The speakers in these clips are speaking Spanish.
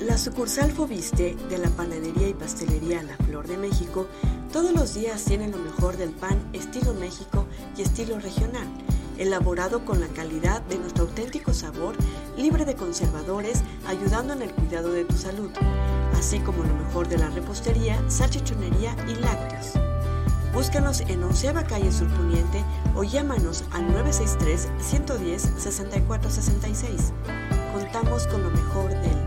La sucursal Fobiste de la panadería y pastelería La Flor de México todos los días tiene lo mejor del pan estilo México y estilo regional, elaborado con la calidad de nuestro auténtico sabor, libre de conservadores, ayudando en el cuidado de tu salud, así como lo mejor de la repostería, salchichonería y lácteos. Búscanos en Onceva Calle Surponiente o llámanos al 963-110-6466. Contamos con lo mejor del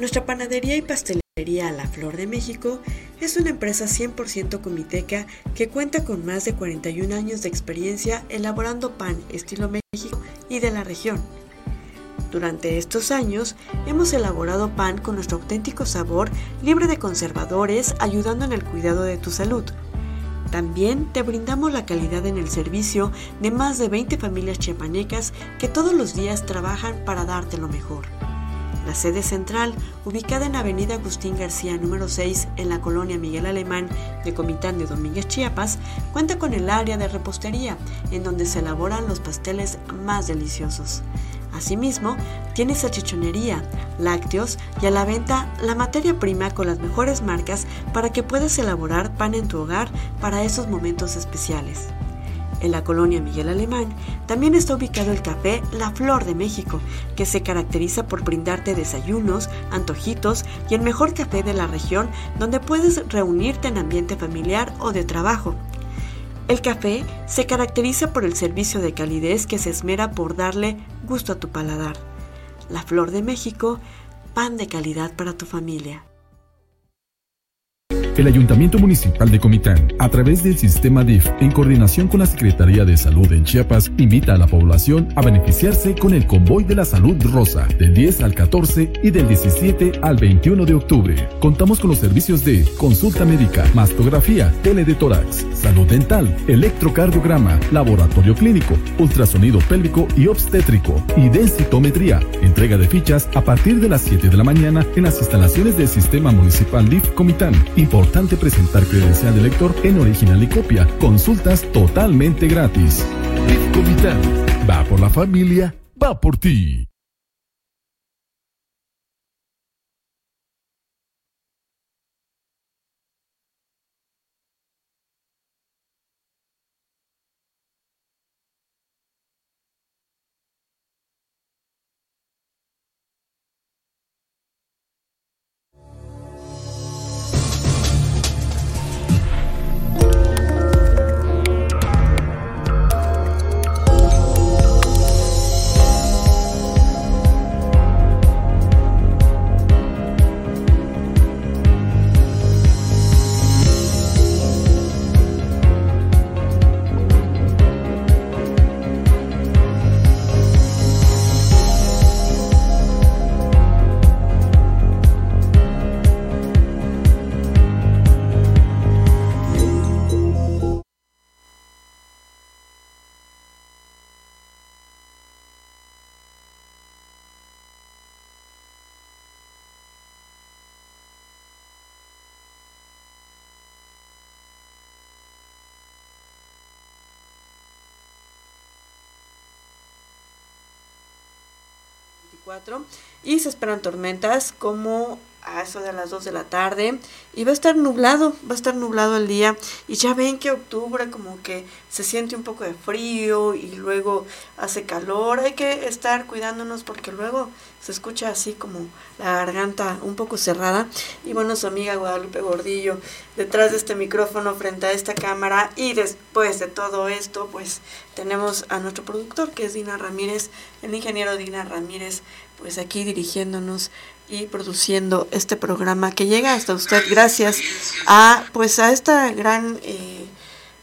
Nuestra panadería y pastelería La Flor de México es una empresa 100% comiteca que cuenta con más de 41 años de experiencia elaborando pan estilo México y de la región. Durante estos años hemos elaborado pan con nuestro auténtico sabor, libre de conservadores, ayudando en el cuidado de tu salud. También te brindamos la calidad en el servicio de más de 20 familias chiapanecas que todos los días trabajan para darte lo mejor. La sede central, ubicada en Avenida Agustín García número 6 en la colonia Miguel Alemán de Comitán de Domínguez, Chiapas, cuenta con el área de repostería, en donde se elaboran los pasteles más deliciosos. Asimismo, tiene salchichonería, lácteos y a la venta la materia prima con las mejores marcas para que puedas elaborar pan en tu hogar para esos momentos especiales. En la colonia Miguel Alemán también está ubicado el café La Flor de México, que se caracteriza por brindarte desayunos, antojitos y el mejor café de la región donde puedes reunirte en ambiente familiar o de trabajo. El café se caracteriza por el servicio de calidez que se esmera por darle gusto a tu paladar. La Flor de México, pan de calidad para tu familia. El Ayuntamiento Municipal de Comitán, a través del sistema DIF, en coordinación con la Secretaría de Salud en Chiapas, invita a la población a beneficiarse con el Convoy de la Salud Rosa, del 10 al 14 y del 17 al 21 de octubre. Contamos con los servicios de consulta médica, mastografía, tele de tórax, salud dental, electrocardiograma, laboratorio clínico, ultrasonido pélvico y obstétrico, y densitometría. Entrega de fichas a partir de las 7 de la mañana en las instalaciones del Sistema Municipal DIF Comitán. Importante presentar credencial de lector en original y copia. Consultas totalmente gratis. Va por la familia, va por ti. Y se esperan tormentas como a eso de las 2 de la tarde y va a estar nublado, va a estar nublado el día y ya ven que octubre como que se siente un poco de frío y luego hace calor, hay que estar cuidándonos porque luego se escucha así como la garganta un poco cerrada y bueno su amiga Guadalupe Gordillo detrás de este micrófono frente a esta cámara y después de todo esto pues tenemos a nuestro productor que es Dina Ramírez, el ingeniero Dina Ramírez pues aquí dirigiéndonos y produciendo este programa que llega hasta usted gracias a pues a esta gran eh,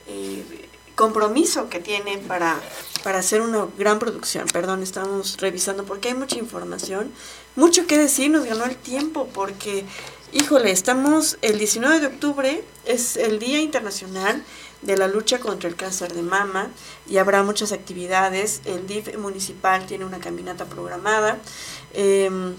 eh, compromiso que tiene para, para hacer una gran producción. Perdón, estamos revisando porque hay mucha información, mucho que decir, nos ganó el tiempo porque, híjole, estamos el 19 de octubre, es el Día Internacional de la lucha contra el cáncer de mama y habrá muchas actividades. El DIF municipal tiene una caminata programada. Em,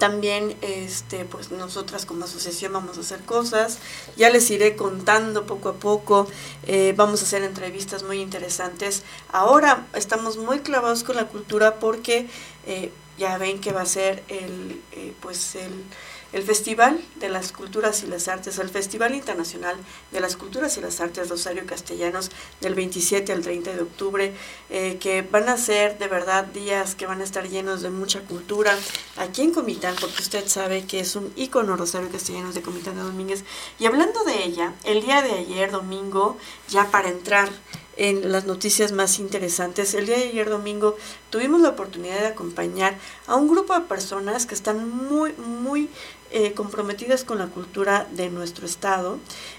También, este, pues nosotras como asociación vamos a hacer cosas. Ya les iré contando poco a poco. Eh, vamos a hacer entrevistas muy interesantes. Ahora estamos muy clavados con la cultura porque eh, ya ven que va a ser el, eh, pues el el Festival de las Culturas y las Artes, el Festival Internacional de las Culturas y las Artes Rosario Castellanos del 27 al 30 de octubre, eh, que van a ser de verdad días que van a estar llenos de mucha cultura aquí en Comitán, porque usted sabe que es un ícono Rosario Castellanos de Comitán de Domínguez. Y hablando de ella, el día de ayer, domingo, ya para entrar en las noticias más interesantes. El día de ayer domingo tuvimos la oportunidad de acompañar a un grupo de personas que están muy, muy eh, comprometidas con la cultura de nuestro estado.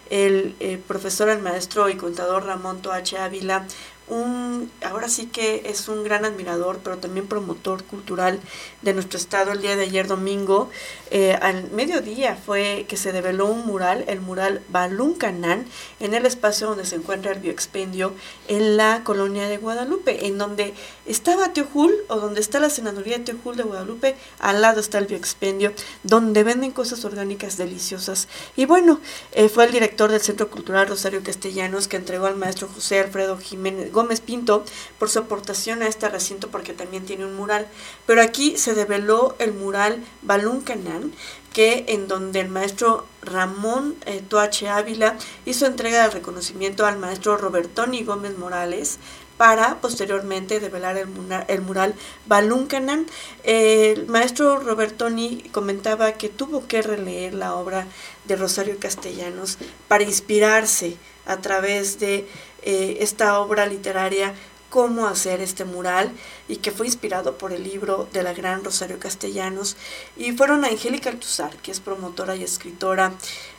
El eh, profesor, el maestro y contador Ramón Toache Ávila un, ahora sí que es un gran admirador, pero también promotor cultural de nuestro estado. El día de ayer domingo, eh, al mediodía, fue que se develó un mural, el mural Baluncanán, en el espacio donde se encuentra el bioexpendio, en la colonia de Guadalupe, en donde estaba Teojul, o donde está la senaduría de Teojul de Guadalupe, al lado está el bioexpendio, donde venden cosas orgánicas deliciosas. Y bueno, eh, fue el director del Centro Cultural Rosario Castellanos que entregó al maestro José Alfredo Jiménez Gómez Pinto por su aportación a este recinto porque también tiene un mural. Pero aquí se develó el mural Balún Canán, que en donde el maestro Ramón eh, Toache Ávila hizo entrega de reconocimiento al maestro Robertoni Gómez Morales para posteriormente develar el, mural, el el maestro Robertoni comentaba que tuvo que releer la obra de Rosario Castellanos para inspirarse a través de eh, esta obra literaria cómo hacer este mural y que fue inspirado por el libro de la gran Rosario Castellanos. Y fueron Angélica Altuzar, que es promotora y escritora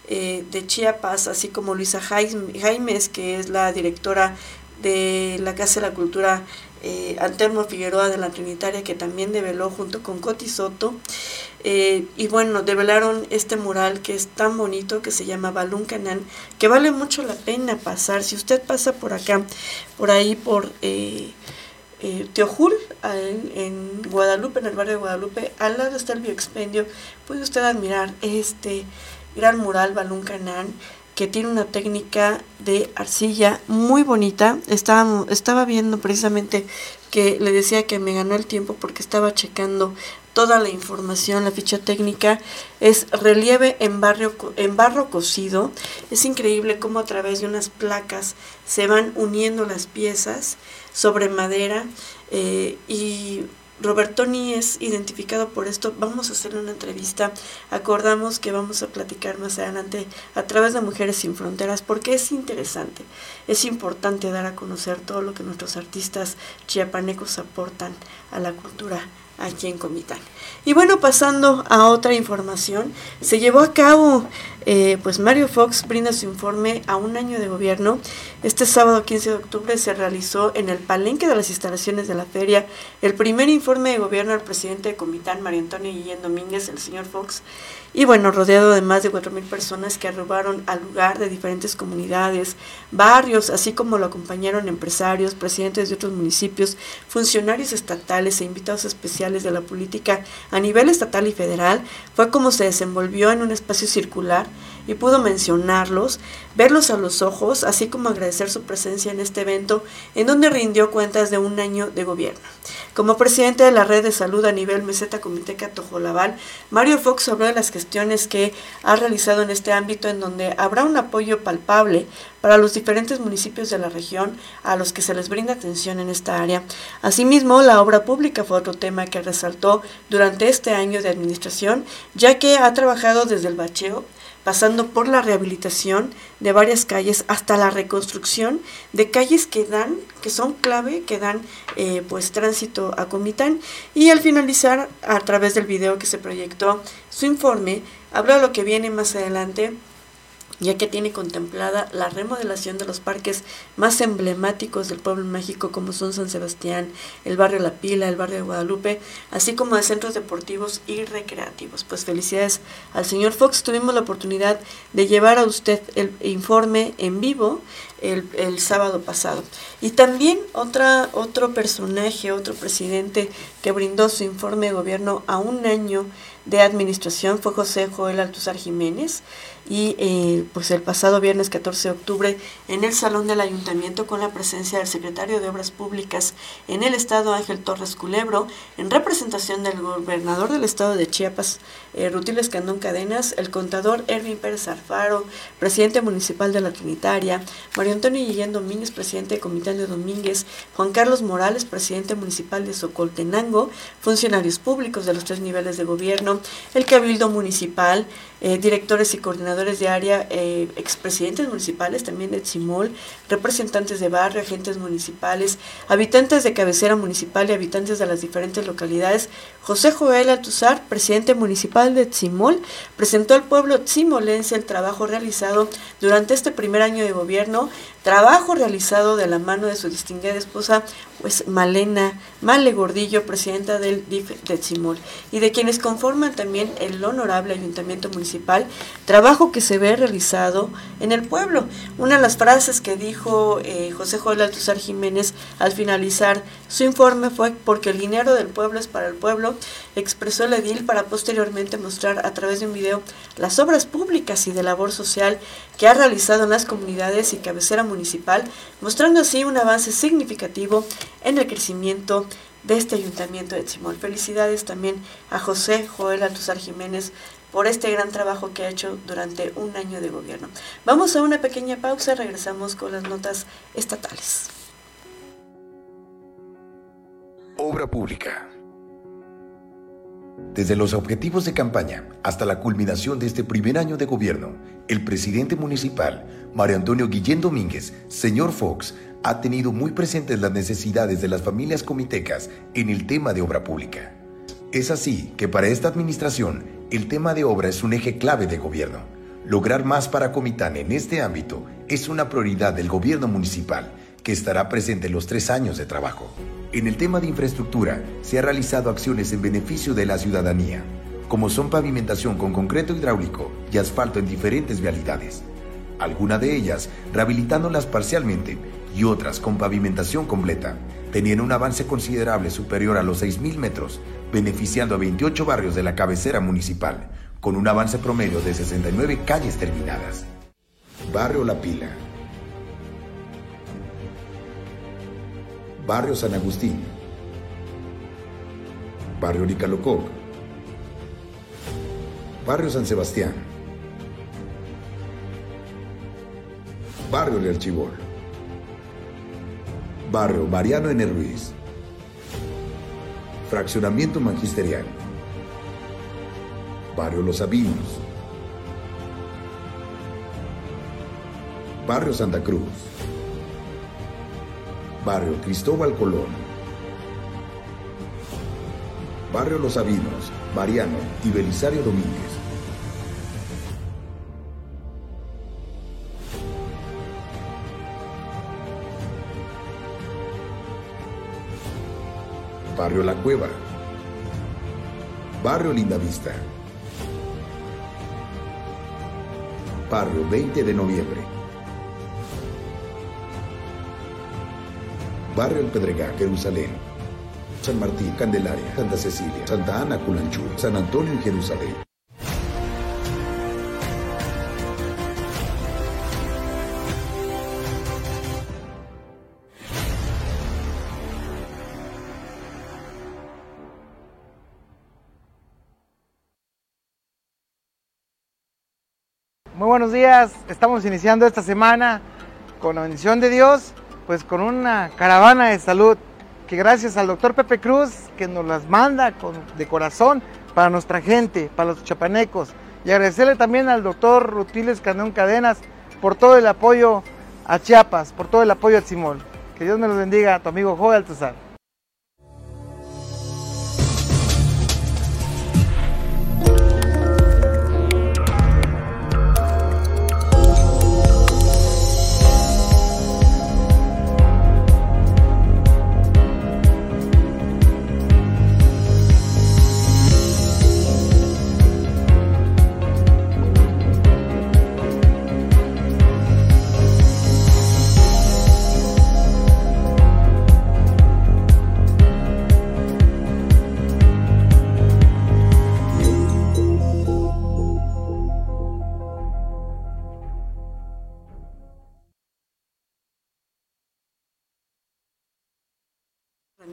eh, de Chiapas, así como Luisa Jaimes, que es la directora de la Casa de la Cultura eh, Figueroa de la Trinitaria, que también develó junto con Coti Soto. Eh, y bueno, develaron este mural que es tan bonito, que se llama Balún Canán, que vale mucho la pena pasar. Si usted pasa por acá, por ahí, por eh, eh Teojul, en, en, Guadalupe, en el barrio de Guadalupe, al lado está el bioexpendio, puede usted admirar este gran mural Balún Canán que tiene una técnica de arcilla muy bonita. Estaba, estaba viendo precisamente que le decía que me ganó el tiempo porque estaba checando toda la información, la ficha técnica, es relieve en, barrio, en barro cocido. Es increíble cómo a través de unas placas se van uniendo las piezas sobre madera eh, y Robertoni es identificado por esto. Vamos a hacerle una entrevista. Acordamos que vamos a platicar más adelante a través de Mujeres sin Fronteras porque es interesante. Es importante dar a conocer todo lo que nuestros artistas chiapanecos aportan a la cultura aquí en Comitán. Y bueno, pasando a otra información, se llevó a cabo, eh, pues Mario Fox brinda su informe a un año de gobierno. Este sábado 15 de octubre se realizó en el palenque de las instalaciones de la feria el primer informe de gobierno al presidente de Comitán, Mario Antonio Guillén Domínguez, el señor Fox, y bueno, rodeado de más de 4.000 personas que arribaron al lugar de diferentes comunidades, barrios, así como lo acompañaron empresarios, presidentes de otros municipios, funcionarios estatales e invitados especiales de la política a nivel estatal y federal, fue como se desenvolvió en un espacio circular y pudo mencionarlos, verlos a los ojos, así como agradecer su presencia en este evento en donde rindió cuentas de un año de gobierno. Como presidente de la red de salud a nivel meseta Comiteca Tojolabal, Mario Fox habló de las gestiones que ha realizado en este ámbito en donde habrá un apoyo palpable para los diferentes municipios de la región a los que se les brinda atención en esta área. Asimismo, la obra pública fue otro tema que resaltó durante este año de administración, ya que ha trabajado desde el bacheo, pasando por la rehabilitación de varias calles hasta la reconstrucción de calles que dan, que son clave, que dan eh, pues tránsito a Comitán. Y al finalizar a través del video que se proyectó su informe habló de lo que viene más adelante ya que tiene contemplada la remodelación de los parques más emblemáticos del pueblo mágico como son San Sebastián, el barrio La Pila, el barrio de Guadalupe, así como de centros deportivos y recreativos. Pues felicidades al señor Fox, tuvimos la oportunidad de llevar a usted el informe en vivo el, el sábado pasado. Y también otra, otro personaje, otro presidente que brindó su informe de gobierno a un año de Administración fue José Joel Altuzar Jiménez y eh, pues el pasado viernes 14 de octubre en el Salón del Ayuntamiento con la presencia del secretario de Obras Públicas en el Estado Ángel Torres Culebro, en representación del gobernador del Estado de Chiapas, eh, Rutiles Candón Cadenas, el contador Erwin Pérez Alfaro, presidente municipal de la Trinitaria, Antonio Guillén Domínguez, presidente de Comité de Domínguez, Juan Carlos Morales, presidente municipal de Socoltenango, funcionarios públicos de los tres niveles de gobierno, el Cabildo Municipal, eh, directores y coordinadores de área, eh, expresidentes municipales también de Tzimol, representantes de barrio, agentes municipales, habitantes de cabecera municipal y habitantes de las diferentes localidades. José Joel Altuzar, presidente municipal de Tzimol, presentó al pueblo tzimolense el trabajo realizado durante este primer año de gobierno, trabajo realizado de la mano de su distinguida esposa, pues Malena Male Gordillo, presidenta del DIF de Tzimol, y de quienes conforman también el honorable ayuntamiento municipal trabajo que se ve realizado en el pueblo. Una de las frases que dijo eh, José Joel Altuzar Jiménez al finalizar su informe fue porque el dinero del pueblo es para el pueblo, expresó el edil para posteriormente mostrar a través de un video las obras públicas y de labor social que ha realizado en las comunidades y cabecera municipal, mostrando así un avance significativo en el crecimiento de este ayuntamiento de Chimol. Felicidades también a José Joel Altuzar Jiménez por este gran trabajo que ha hecho durante un año de gobierno. Vamos a una pequeña pausa, regresamos con las notas estatales. Obra pública. Desde los objetivos de campaña hasta la culminación de este primer año de gobierno, el presidente municipal, Mario Antonio Guillén Domínguez, señor Fox, ha tenido muy presentes las necesidades de las familias comitecas en el tema de obra pública. Es así que para esta administración el tema de obra es un eje clave de gobierno. Lograr más para Comitán en este ámbito es una prioridad del gobierno municipal, que estará presente en los tres años de trabajo. En el tema de infraestructura, se han realizado acciones en beneficio de la ciudadanía, como son pavimentación con concreto hidráulico y asfalto en diferentes vialidades. Algunas de ellas rehabilitándolas parcialmente y otras con pavimentación completa, tenían un avance considerable superior a los 6.000 metros, beneficiando a 28 barrios de la cabecera municipal, con un avance promedio de 69 calles terminadas. Barrio La Pila. Barrio San Agustín. Barrio Nicalococ. Barrio San Sebastián. Barrio El. Barrio Mariano N. Ruiz. Fraccionamiento Magisterial. Barrio Los Sabinos. Barrio Santa Cruz. Barrio Cristóbal Colón. Barrio Los Sabinos, Mariano y Belisario Domínguez. Barrio La Cueva, Barrio Lindavista, Barrio 20 de Noviembre, Barrio El Pedregal, Jerusalén, San Martín, Candelaria, Santa Cecilia, Santa Ana, Culanchú, San Antonio y Jerusalén. Estamos iniciando esta semana con la bendición de Dios, pues con una caravana de salud que gracias al doctor Pepe Cruz que nos las manda con, de corazón para nuestra gente, para los chapanecos. Y agradecerle también al doctor Rutiles Candón Cadenas por todo el apoyo a Chiapas, por todo el apoyo a Simón. Que Dios me los bendiga, tu amigo Joel Altuzar.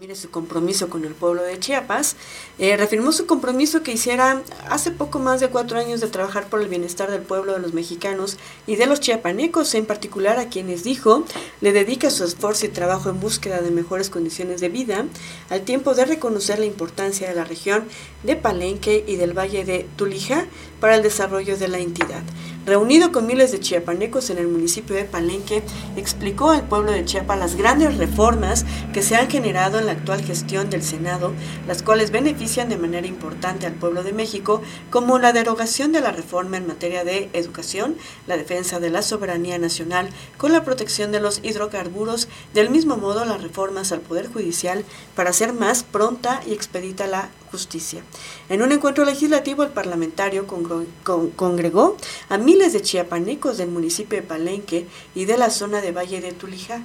Ramírez su compromiso con el pueblo de Chiapas, eh, reafirmó su compromiso que hiciera hace poco más de cuatro años de trabajar por el bienestar del pueblo de los mexicanos y de los chiapanecos, en particular a quienes dijo le dedica su esfuerzo y trabajo en búsqueda de mejores condiciones de vida, al tiempo de reconocer la importancia de la región de Palenque y del Valle de Tulija para el desarrollo de la entidad. Reunido con miles de chiapanecos en el municipio de Palenque, explicó al pueblo de Chiapas las grandes reformas que se han generado en la actual gestión del Senado, las cuales benefician de manera importante al pueblo de México, como la derogación de la reforma en materia de educación, la defensa de la soberanía nacional con la protección de los hidrocarburos, del mismo modo las reformas al Poder Judicial para hacer más pronta y expedita la justicia. En un encuentro legislativo, el parlamentario congregó a miles de chiapanecos del municipio de Palenque y de la zona de Valle de Tulijá.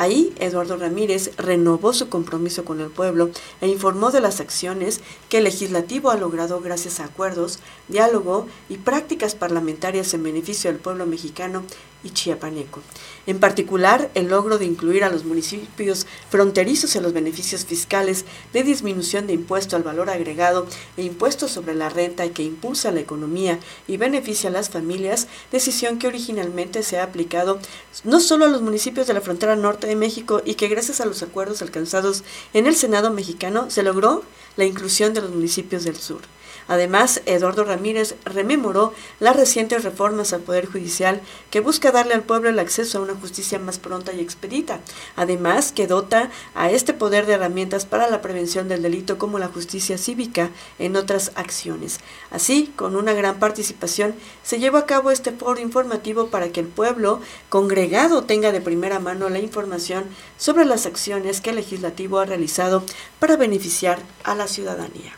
Ahí, Eduardo Ramírez renovó su compromiso con el pueblo e informó de las acciones que el legislativo ha logrado gracias a acuerdos, diálogo y prácticas parlamentarias en beneficio del pueblo mexicano y chiapaneco. En particular, el logro de incluir a los municipios fronterizos en los beneficios fiscales de disminución de impuesto al valor agregado e impuesto sobre la renta que impulsa la economía y beneficia a las familias, decisión que originalmente se ha aplicado no solo a los municipios de la frontera norte de México y que gracias a los acuerdos alcanzados en el Senado mexicano se logró la inclusión de los municipios del sur. Además, Eduardo Ramírez rememoró las recientes reformas al Poder Judicial que busca darle al pueblo el acceso a una justicia más pronta y expedita. Además, que dota a este poder de herramientas para la prevención del delito como la justicia cívica en otras acciones. Así, con una gran participación, se llevó a cabo este foro informativo para que el pueblo congregado tenga de primera mano la información sobre las acciones que el legislativo ha realizado para beneficiar a la ciudadanía.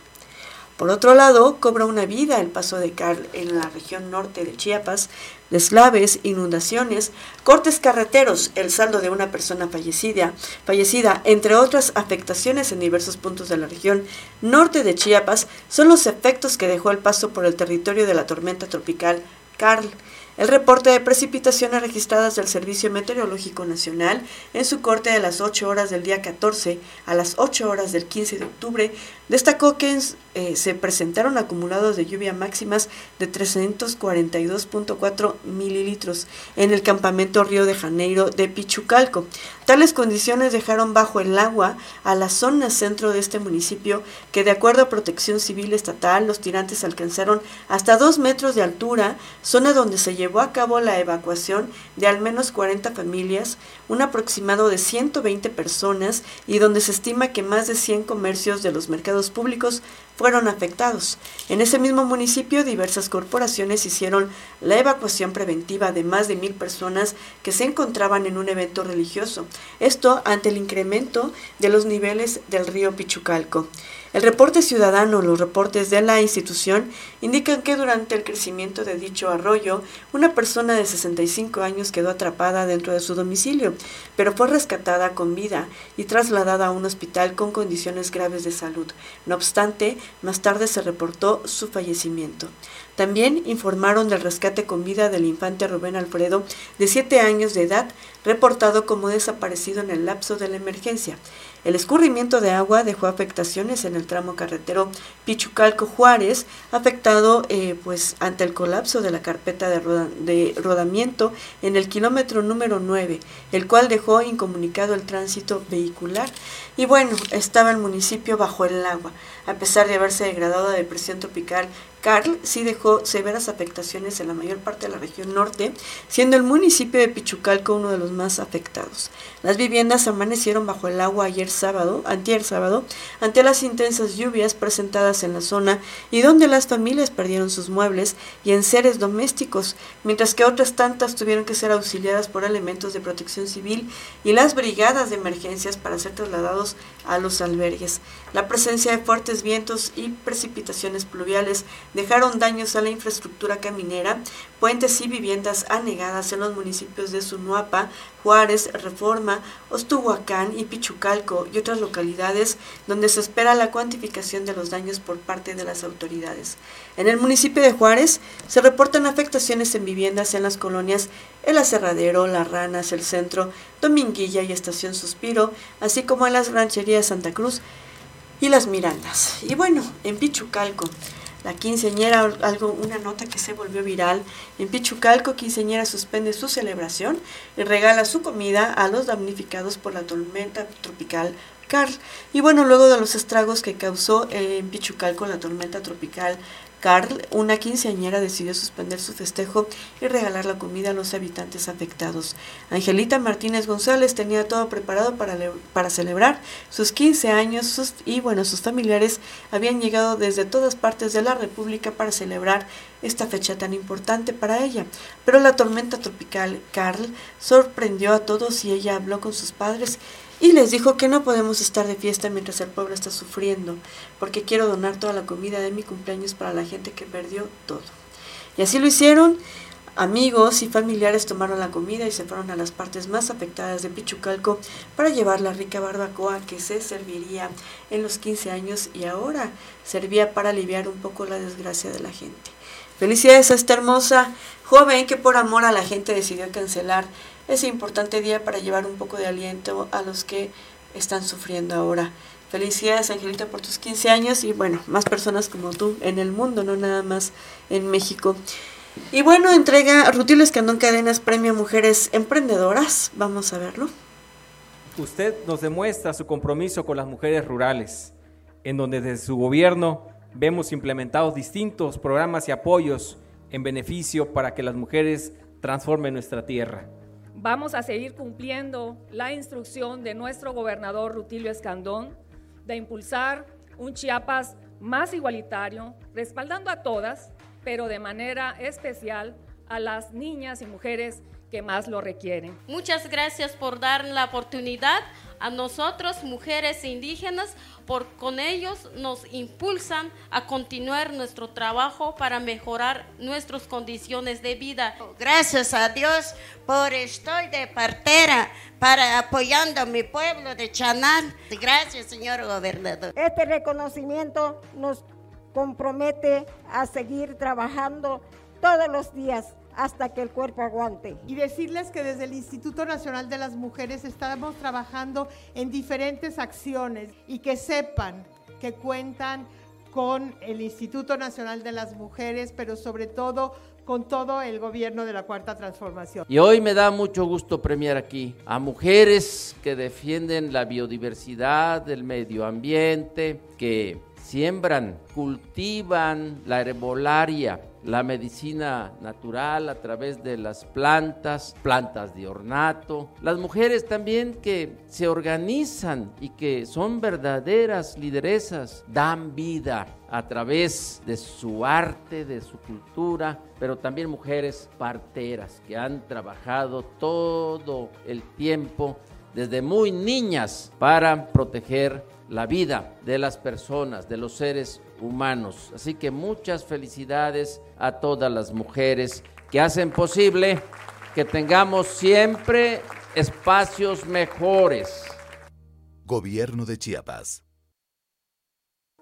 Por otro lado, cobra una vida el paso de Carl en la región norte de Chiapas, deslaves, inundaciones, cortes carreteros, el saldo de una persona fallecida, fallecida, entre otras afectaciones en diversos puntos de la región norte de Chiapas, son los efectos que dejó el paso por el territorio de la tormenta tropical Carl. El reporte de precipitaciones registradas del Servicio Meteorológico Nacional en su corte de las 8 horas del día 14 a las 8 horas del 15 de octubre destacó que eh, se presentaron acumulados de lluvia máximas de 342.4 mililitros en el campamento Río de Janeiro de Pichucalco. Tales condiciones dejaron bajo el agua a la zona centro de este municipio que de acuerdo a Protección Civil Estatal los tirantes alcanzaron hasta 2 metros de altura, zona donde se llevó a cabo la evacuación de al menos 40 familias, un aproximado de 120 personas y donde se estima que más de 100 comercios de los mercados públicos fueron afectados. En ese mismo municipio, diversas corporaciones hicieron la evacuación preventiva de más de mil personas que se encontraban en un evento religioso. Esto ante el incremento de los niveles del río Pichucalco. El reporte ciudadano, los reportes de la institución, indican que durante el crecimiento de dicho arroyo, una persona de 65 años quedó atrapada dentro de su domicilio, pero fue rescatada con vida y trasladada a un hospital con condiciones graves de salud. No obstante, más tarde se reportó su fallecimiento. También informaron del rescate con vida del infante Rubén Alfredo, de 7 años de edad, reportado como desaparecido en el lapso de la emergencia. El escurrimiento de agua dejó afectaciones en el tramo carretero Pichucalco Juárez, eh, pues ante el colapso de la carpeta de, de, rodamiento en el kilómetro número 9, el cual dejó incomunicado el tránsito vehicular. Y bueno, estaba el municipio bajo el agua, a pesar de haberse degradado a depresión tropical Carl sí dejó severas afectaciones en la mayor parte de la región norte, siendo el municipio de Pichucalco uno de los más afectados. Las viviendas amanecieron bajo el agua ayer sábado, antier sábado, ante las intensas lluvias presentadas en la zona y donde las familias perdieron sus muebles y enseres domésticos, mientras que otras tantas tuvieron que ser auxiliadas por elementos de protección civil y las brigadas de emergencias para ser trasladados a los albergues. La presencia de fuertes vientos y precipitaciones pluviales dejaron daños a la infraestructura caminera, puentes y viviendas anegadas en los municipios de Sunuapa, Juárez, Reforma, Ostuhuacán y Pichucalco y otras localidades donde se espera la cuantificación de los daños por parte de las autoridades. En el municipio de Juárez se reportan afectaciones en viviendas en las colonias El Aserradero, Las Ranas, El Centro, Dominguilla y Estación Suspiro, así como en las rancherías Santa Cruz y Las Mirandas. Y bueno, en Pichucalco la quinceñera, algo, una nota que se volvió viral. En Pichucalco, quinceñera suspende su celebración y regala su comida a los damnificados por la tormenta tropical Carl. Y bueno, luego de los estragos que causó en Pichucalco la tormenta tropical Carl, una quinceañera, decidió suspender su festejo y regalar la comida a los habitantes afectados. Angelita Martínez González tenía todo preparado para, para celebrar sus 15 años y bueno, sus familiares habían llegado desde todas partes de la República para celebrar esta fecha tan importante para ella. Pero la tormenta tropical Carl sorprendió a todos y ella habló con sus padres y les dijo que no podemos estar de fiesta mientras el pueblo está sufriendo, porque quiero donar toda la comida de mi cumpleaños para la gente que perdió todo. Y así lo hicieron. Amigos y familiares tomaron la comida y se fueron a las partes más afectadas de Pichucalco para llevar la rica barbacoa que se serviría en los 15 años y ahora servía para aliviar un poco la desgracia de la gente. Felicidades a esta hermosa joven que por amor a la gente decidió cancelar ese importante día para llevar un poco de aliento a los que están sufriendo ahora. Felicidades, Angelita, por tus 15 años y bueno, más personas como tú en el mundo, no nada más en México. Y bueno, entrega Rutilio Escandón Cadenas Premio Mujeres Emprendedoras. Vamos a verlo. Usted nos demuestra su compromiso con las mujeres rurales, en donde desde su gobierno vemos implementados distintos programas y apoyos en beneficio para que las mujeres transformen nuestra tierra. Vamos a seguir cumpliendo la instrucción de nuestro gobernador Rutilio Escandón de impulsar un Chiapas más igualitario, respaldando a todas, pero de manera especial a las niñas y mujeres que más lo requieren. Muchas gracias por dar la oportunidad a nosotros, mujeres indígenas, por con ellos nos impulsan a continuar nuestro trabajo para mejorar nuestras condiciones de vida. Gracias a Dios por estoy de partera para apoyando a mi pueblo de Chanal. Gracias, señor gobernador. Este reconocimiento nos compromete a seguir trabajando todos los días hasta que el cuerpo aguante. Y decirles que desde el Instituto Nacional de las Mujeres estamos trabajando en diferentes acciones y que sepan que cuentan con el Instituto Nacional de las Mujeres, pero sobre todo con todo el gobierno de la Cuarta Transformación. Y hoy me da mucho gusto premiar aquí a mujeres que defienden la biodiversidad, el medio ambiente, que siembran, cultivan la herbolaria, la medicina natural a través de las plantas, plantas de ornato. Las mujeres también que se organizan y que son verdaderas lideresas, dan vida a través de su arte, de su cultura, pero también mujeres parteras que han trabajado todo el tiempo desde muy niñas para proteger la vida de las personas, de los seres humanos. Así que muchas felicidades a todas las mujeres que hacen posible que tengamos siempre espacios mejores. Gobierno de Chiapas.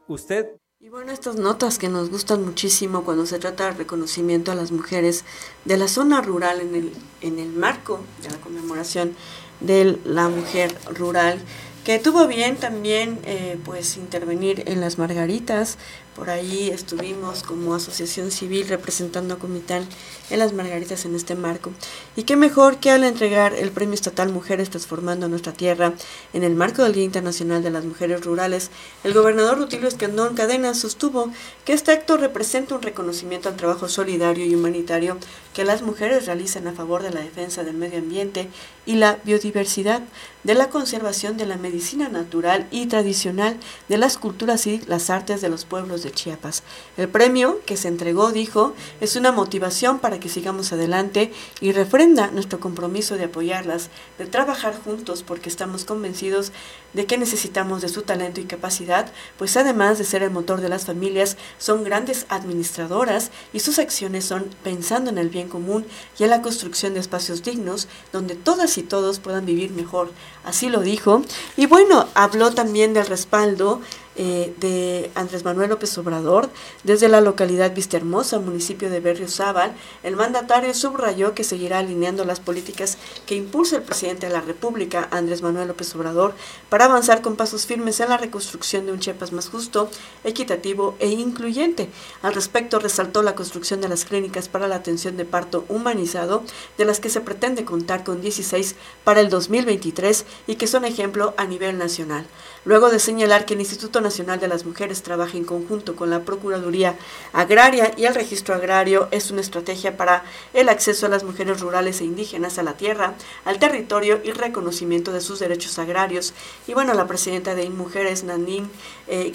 Usted y bueno, estas notas que nos gustan muchísimo cuando se trata de reconocimiento a las mujeres de la zona rural en el, en el marco de la conmemoración de la mujer rural que tuvo bien también eh, pues intervenir en las Margaritas. Por ahí estuvimos como asociación civil representando a Comitán en las Margaritas en este marco. Y qué mejor que al entregar el Premio Estatal Mujeres Transformando Nuestra Tierra en el marco del Día Internacional de las Mujeres Rurales, el gobernador Rutilio Escandón Cadena sostuvo que este acto representa un reconocimiento al trabajo solidario y humanitario que las mujeres realizan a favor de la defensa del medio ambiente y la biodiversidad, de la conservación de la medicina natural y tradicional, de las culturas y las artes de los pueblos de Chiapas. El premio que se entregó, dijo, es una motivación para que sigamos adelante y refrenda nuestro compromiso de apoyarlas, de trabajar juntos porque estamos convencidos de que necesitamos de su talento y capacidad, pues además de ser el motor de las familias, son grandes administradoras y sus acciones son pensando en el bien común y en la construcción de espacios dignos donde todas y todos puedan vivir mejor. Así lo dijo. Y bueno, habló también del respaldo eh, de Andrés Manuel López Obrador desde la localidad Vistahermosa, municipio de Berriozábal. El mandatario subrayó que seguirá alineando las políticas que impulsa el presidente de la República, Andrés Manuel López Obrador, para avanzar con pasos firmes en la reconstrucción de un Chiapas más justo, equitativo e incluyente. Al respecto, resaltó la construcción de las clínicas para la atención de parto humanizado, de las que se pretende contar con 16 para el 2023 y que son ejemplo a nivel nacional. Luego de señalar que el Instituto Nacional de las Mujeres trabaja en conjunto con la Procuraduría Agraria y el Registro Agrario es una estrategia para el acceso a las mujeres rurales e indígenas a la tierra, al territorio y reconocimiento de sus derechos agrarios. Y bueno, la presidenta de Mujeres, Nadine eh,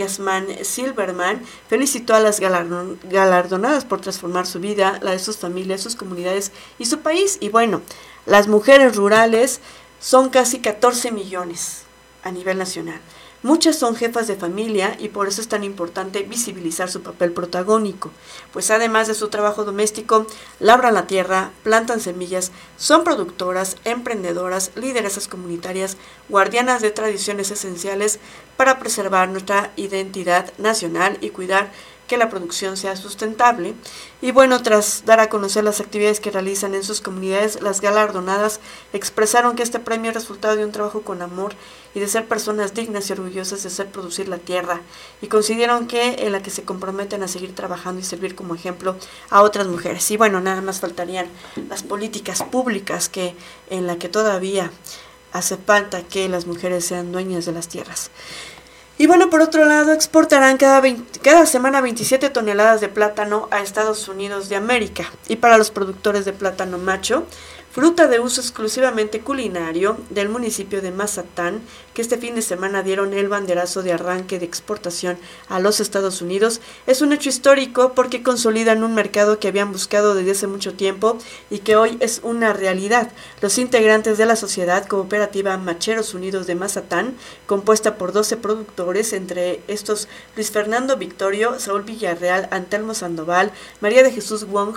Silverman, felicitó a las galardonadas por transformar su vida, la de sus familias, sus comunidades y su país. Y bueno, las mujeres rurales son casi 14 millones a nivel nacional. Muchas son jefas de familia y por eso es tan importante visibilizar su papel protagónico, pues además de su trabajo doméstico, labran la tierra, plantan semillas, son productoras, emprendedoras, lideresas comunitarias, guardianas de tradiciones esenciales para preservar nuestra identidad nacional y cuidar que la producción sea sustentable. Y bueno, tras dar a conocer las actividades que realizan en sus comunidades, las galardonadas expresaron que este premio es resultado de un trabajo con amor y de ser personas dignas y orgullosas de hacer producir la tierra. Y consideran que en la que se comprometen a seguir trabajando y servir como ejemplo a otras mujeres. Y bueno, nada más faltarían las políticas públicas que en la que todavía hace falta que las mujeres sean dueñas de las tierras. Y bueno, por otro lado, exportarán cada, cada semana 27 toneladas de plátano a Estados Unidos de América. Y para los productores de plátano macho, fruta de uso exclusivamente culinario del municipio de Mazatán, que este fin de semana dieron el banderazo de arranque de exportación a los Estados Unidos, es un hecho histórico porque consolidan un mercado que habían buscado desde hace mucho tiempo y que hoy es una realidad. Los integrantes de la Sociedad Cooperativa Macheros Unidos de Mazatán, compuesta por 12 productores, entre estos Luis Fernando Victorio, Saúl Villarreal, Antelmo Sandoval, María de Jesús Wong,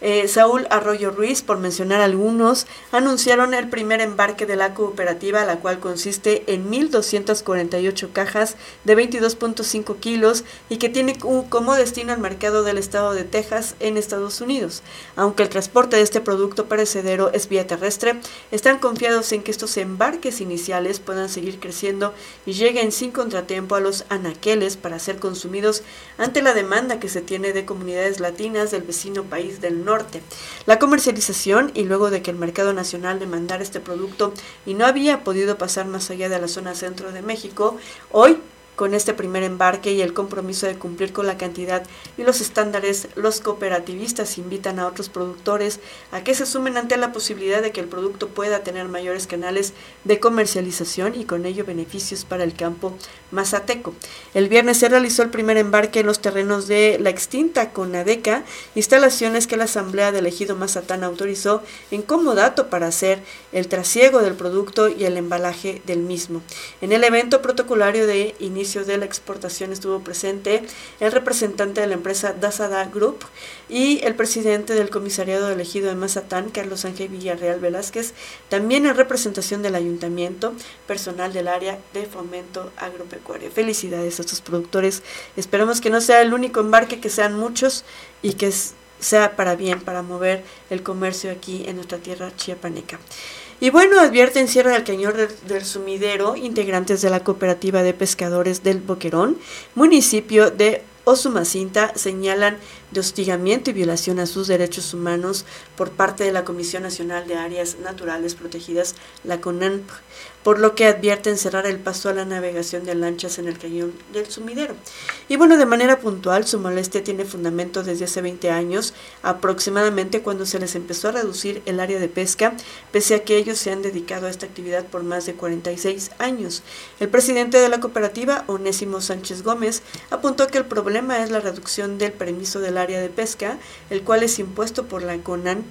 eh, Saúl Arroyo Ruiz, por mencionar algunos, anunciaron el primer embarque de la cooperativa, la cual consiste en 1.248 cajas de 22.5 kilos y que tiene como destino al mercado del estado de Texas en Estados Unidos. Aunque el transporte de este producto perecedero es vía terrestre, están confiados en que estos embarques iniciales puedan seguir creciendo y lleguen sin contratiempo a los anaqueles para ser consumidos ante la demanda que se tiene de comunidades latinas del vecino país del norte. La comercialización y luego de que el mercado nacional demandara este producto y no había podido pasar más allá de la zona centro de México, hoy con este primer embarque y el compromiso de cumplir con la cantidad y los estándares, los cooperativistas invitan a otros productores a que se sumen ante la posibilidad de que el producto pueda tener mayores canales de comercialización y con ello beneficios para el campo mazateco. El viernes se realizó el primer embarque en los terrenos de la extinta Conadeca, instalaciones que la Asamblea del Ejido Mazatán autorizó en comodato para hacer el trasiego del producto y el embalaje del mismo. En el evento protocolario de inicio de la exportación estuvo presente el representante de la empresa Dasada Group y el presidente del comisariado elegido de Mazatán, Carlos Ángel Villarreal Velázquez, también en representación del ayuntamiento, personal del área de fomento agropecuario. Felicidades a estos productores. Esperamos que no sea el único embarque, que sean muchos y que sea para bien, para mover el comercio aquí en nuestra tierra chiapaneca. Y bueno, advierten cierre del cañón del, sumidero integrantes de la cooperativa de pescadores del Boquerón, municipio de Osumacinta, señalan de hostigamiento y violación a sus derechos humanos por parte de la Comisión Nacional de Áreas Naturales Protegidas, la CONANP, por lo que advierten cerrar el paso a la navegación de lanchas en el cañón del sumidero. Y bueno, de manera puntual, su molestia tiene fundamento desde hace 20 años, aproximadamente cuando se les empezó a reducir el área de pesca, pese a que ellos se han dedicado a esta actividad por más de 46 años. El presidente de la cooperativa, Onésimo Sánchez Gómez, apuntó que el problema es la reducción del permiso del área de pesca, el cual es impuesto por la CONANP,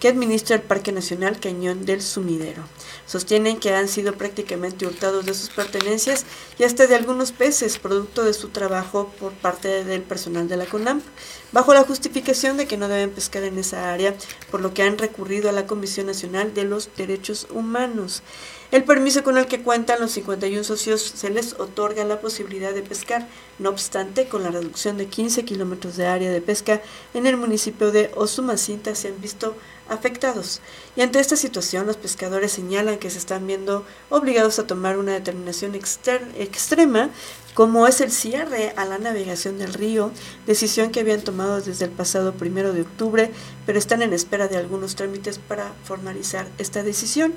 que administra el Parque Nacional Cañón del Sumidero. Sostienen que han sido prácticamente hurtados de sus pertenencias y hasta de algunos peces, producto de su trabajo por parte del personal de la CONAMP, bajo la justificación de que no deben pescar en esa área, por lo que han recurrido a la Comisión Nacional de los Derechos Humanos. El permiso con el que cuentan los 51 socios se les otorga la posibilidad de pescar, no obstante, con la reducción de 15 kilómetros de área de pesca en el municipio de Osumacinta se han visto afectados. Y ante esta situación, los pescadores señalan que se están viendo obligados a tomar una determinación extrema, como es el cierre a la navegación del río, decisión que habían tomado desde el pasado primero de octubre, pero están en espera de algunos trámites para formalizar esta decisión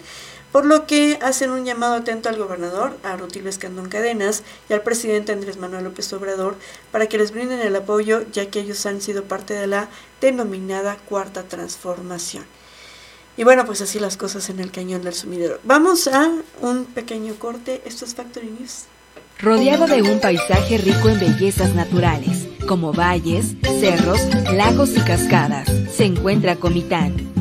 por lo que hacen un llamado atento al gobernador, a Rutilio Escandón Cadenas y al presidente Andrés Manuel López Obrador para que les brinden el apoyo, ya que ellos han sido parte de la denominada Cuarta Transformación. Y bueno, pues así las cosas en el cañón del sumidero. Vamos a un pequeño corte. Esto es Factory News. Rodeado de un paisaje rico en bellezas naturales, como valles, cerros, lagos y cascadas, se encuentra Comitán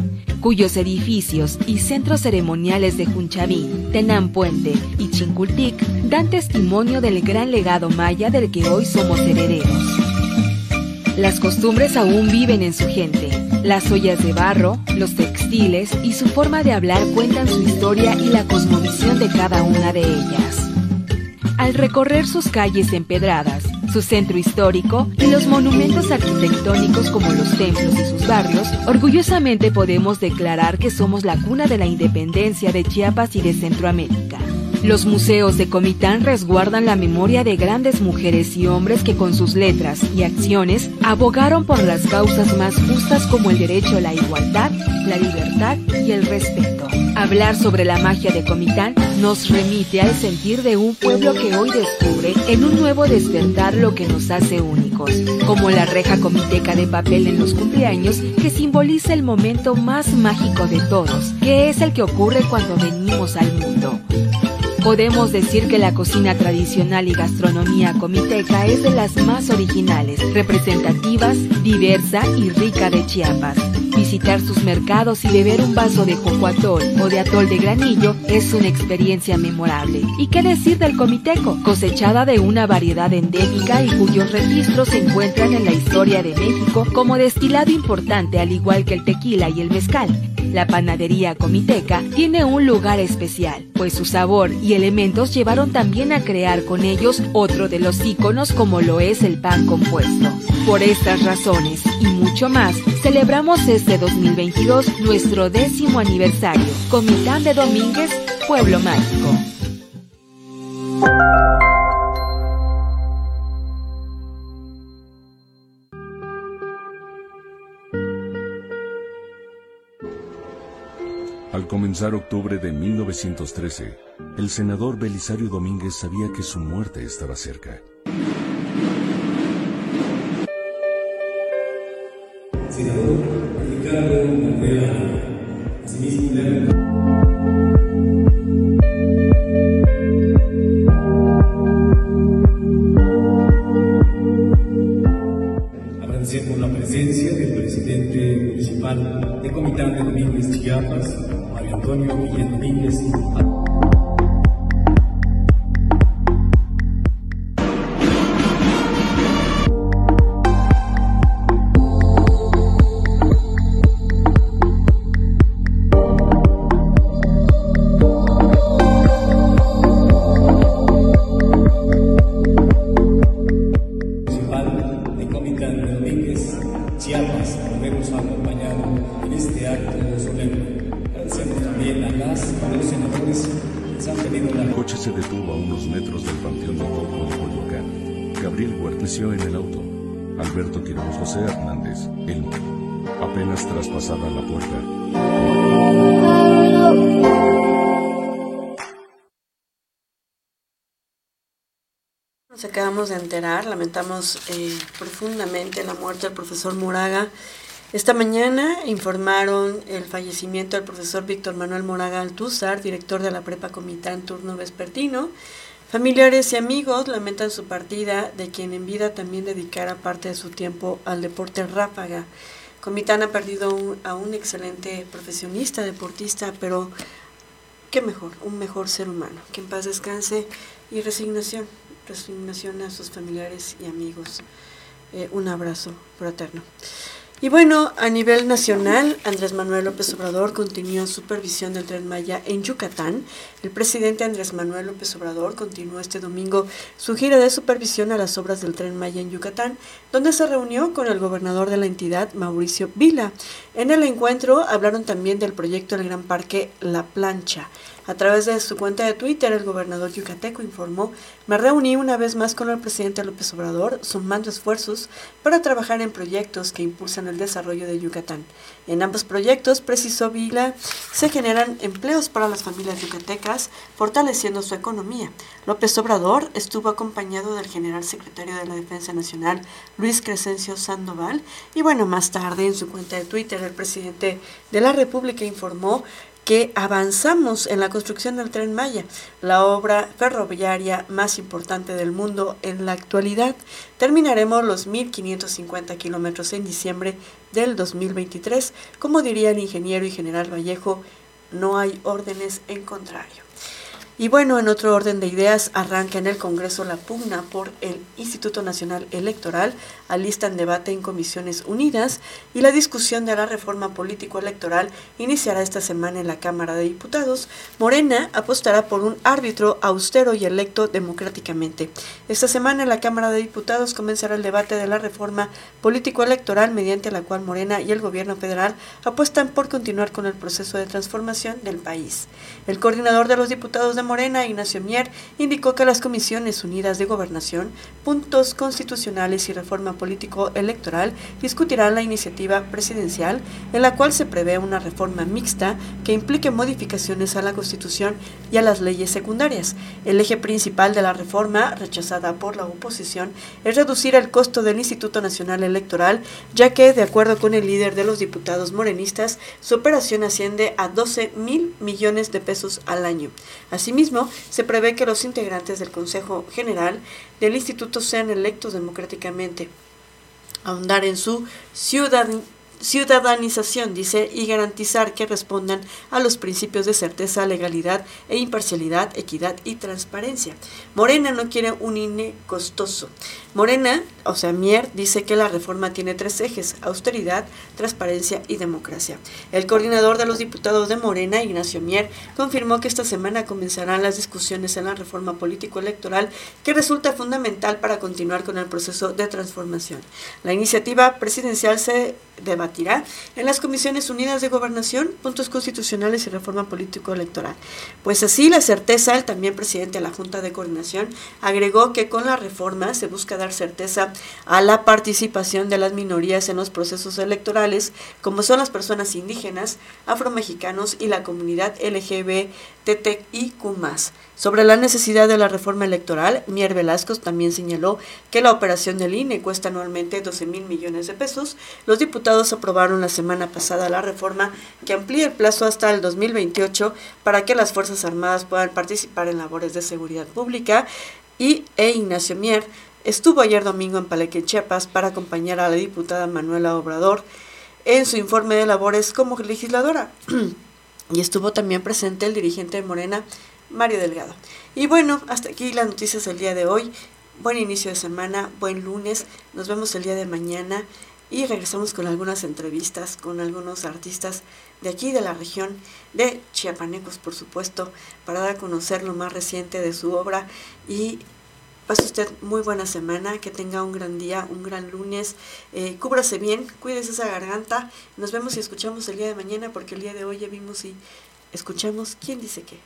cuyos edificios y centros ceremoniales de Junchaví, Tenampuente y Chincultic dan testimonio del gran legado maya del que hoy somos herederos. Las costumbres aún viven en su gente. Las ollas de barro, los textiles y su forma de hablar cuentan su historia y la cosmovisión de cada una de ellas. Al recorrer sus calles empedradas, su centro histórico y los monumentos arquitectónicos como los templos y sus barrios, orgullosamente podemos declarar que somos la cuna de la independencia de Chiapas y de Centroamérica. Los museos de Comitán resguardan la memoria de grandes mujeres y hombres que con sus letras y acciones abogaron por las causas más justas como el derecho a la igualdad, la libertad y el respeto. Hablar sobre la magia de Comitán nos remite al sentir de un pueblo que hoy descubre en un nuevo despertar lo que nos hace únicos, como la reja comiteca de papel en los cumpleaños que simboliza el momento más mágico de todos, que es el que ocurre cuando venimos al mundo. Podemos decir que la cocina tradicional y gastronomía comiteca es de las más originales, representativas, diversa y rica de Chiapas. Visitar sus mercados y beber un vaso de coco atol o de atol de granillo es una experiencia memorable. ¿Y qué decir del comiteco? Cosechada de una variedad endémica y cuyos registros se encuentran en la historia de México como destilado importante al igual que el tequila y el mezcal. La panadería comiteca tiene un lugar especial, pues su sabor y elementos llevaron también a crear con ellos otro de los íconos como lo es el pan compuesto. Por estas razones y mucho más, celebramos este 2022 nuestro décimo aniversario. Comitán de Domínguez, Pueblo Mágico. Comenzar octubre de 1913, el senador Belisario Domínguez sabía que su muerte estaba cerca. Senador Ricardo Asimismo, Agradecer por la presencia del presidente municipal de Comitán de Domínguez Chiapas, Antonio Guillén Domínguez. De enterar, lamentamos eh, profundamente la muerte del profesor Moraga. Esta mañana informaron el fallecimiento del profesor Víctor Manuel Moraga Altúzar, director de la Prepa Comitán turno vespertino. Familiares y amigos lamentan su partida, de quien en vida también dedicara parte de su tiempo al deporte ráfaga. Comitán ha perdido a un excelente profesionista, deportista, pero qué mejor, un mejor ser humano. Que en paz descanse y resignación, resignación a sus familiares y amigos. Eh, un abrazo fraterno. Y bueno, a nivel nacional, Andrés Manuel López Obrador continúa supervisión del tren Maya en Yucatán. El presidente Andrés Manuel López Obrador continuó este domingo su gira de supervisión a las obras del tren Maya en Yucatán, donde se reunió con el gobernador de la entidad, Mauricio Vila. En el encuentro hablaron también del proyecto del Gran Parque La Plancha. A través de su cuenta de Twitter, el gobernador yucateco informó, me reuní una vez más con el presidente López Obrador, sumando esfuerzos para trabajar en proyectos que impulsan el desarrollo de Yucatán. En ambos proyectos, precisó Vila, se generan empleos para las familias yucatecas, fortaleciendo su economía. López Obrador estuvo acompañado del general secretario de la Defensa Nacional, Luis Crescencio Sandoval, y bueno, más tarde en su cuenta de Twitter, el presidente de la República informó que avanzamos en la construcción del tren Maya, la obra ferroviaria más importante del mundo en la actualidad. Terminaremos los 1.550 kilómetros en diciembre del 2023. Como diría el ingeniero y general Vallejo, no hay órdenes en contrario. Y bueno, en otro orden de ideas, arranca en el Congreso la pugna por el Instituto Nacional Electoral, alistan debate en comisiones unidas y la discusión de la reforma político-electoral iniciará esta semana en la Cámara de Diputados. Morena apostará por un árbitro austero y electo democráticamente. Esta semana en la Cámara de Diputados comenzará el debate de la reforma político-electoral mediante la cual Morena y el gobierno federal apuestan por continuar con el proceso de transformación del país. El coordinador de los diputados de Morena, Ignacio Mier, indicó que las comisiones unidas de gobernación, puntos constitucionales y reforma político-electoral discutirán la iniciativa presidencial en la cual se prevé una reforma mixta que implique modificaciones a la Constitución y a las leyes secundarias. El eje principal de la reforma, rechazada por la oposición, es reducir el costo del Instituto Nacional Electoral, ya que, de acuerdo con el líder de los diputados morenistas, su operación asciende a 12 mil millones de pesos al año. Asimismo, se prevé que los integrantes del Consejo General del Instituto sean electos democráticamente ahondar en su ciudad, ciudadanización, dice, y garantizar que respondan a los principios de certeza, legalidad e imparcialidad, equidad y transparencia. Morena no quiere un INE costoso. Morena, o sea, Mier, dice que la reforma tiene tres ejes, austeridad, transparencia y democracia. El coordinador de los diputados de Morena, Ignacio Mier, confirmó que esta semana comenzarán las discusiones en la reforma político-electoral que resulta fundamental para continuar con el proceso de transformación. La iniciativa presidencial se debatirá en las Comisiones Unidas de Gobernación, Puntos Constitucionales y Reforma Político-Electoral. Pues así, la certeza, el también presidente de la Junta de Coordinación, agregó que con la reforma se busca dar certeza a la participación de las minorías en los procesos electorales, como son las personas indígenas, afromexicanos y la comunidad LGBTIQ+. Sobre la necesidad de la reforma electoral, Mier Velasco también señaló que la operación del INE cuesta anualmente 12 mil millones de pesos. Los diputados aprobaron la semana pasada la reforma que amplía el plazo hasta el 2028 para que las Fuerzas Armadas puedan participar en labores de seguridad pública y e Ignacio Mier estuvo ayer domingo en Paleque, Chiapas, para acompañar a la diputada Manuela Obrador en su informe de labores como legisladora. y estuvo también presente el dirigente de Morena, Mario Delgado. Y bueno, hasta aquí las noticias del día de hoy. Buen inicio de semana, buen lunes. Nos vemos el día de mañana y regresamos con algunas entrevistas con algunos artistas de aquí de la región de Chiapanecos, por supuesto, para dar a conocer lo más reciente de su obra y Pase usted muy buena semana, que tenga un gran día, un gran lunes. Eh, cúbrase bien, cuídese esa garganta. Nos vemos y escuchamos el día de mañana porque el día de hoy ya vimos y escuchamos quién dice qué.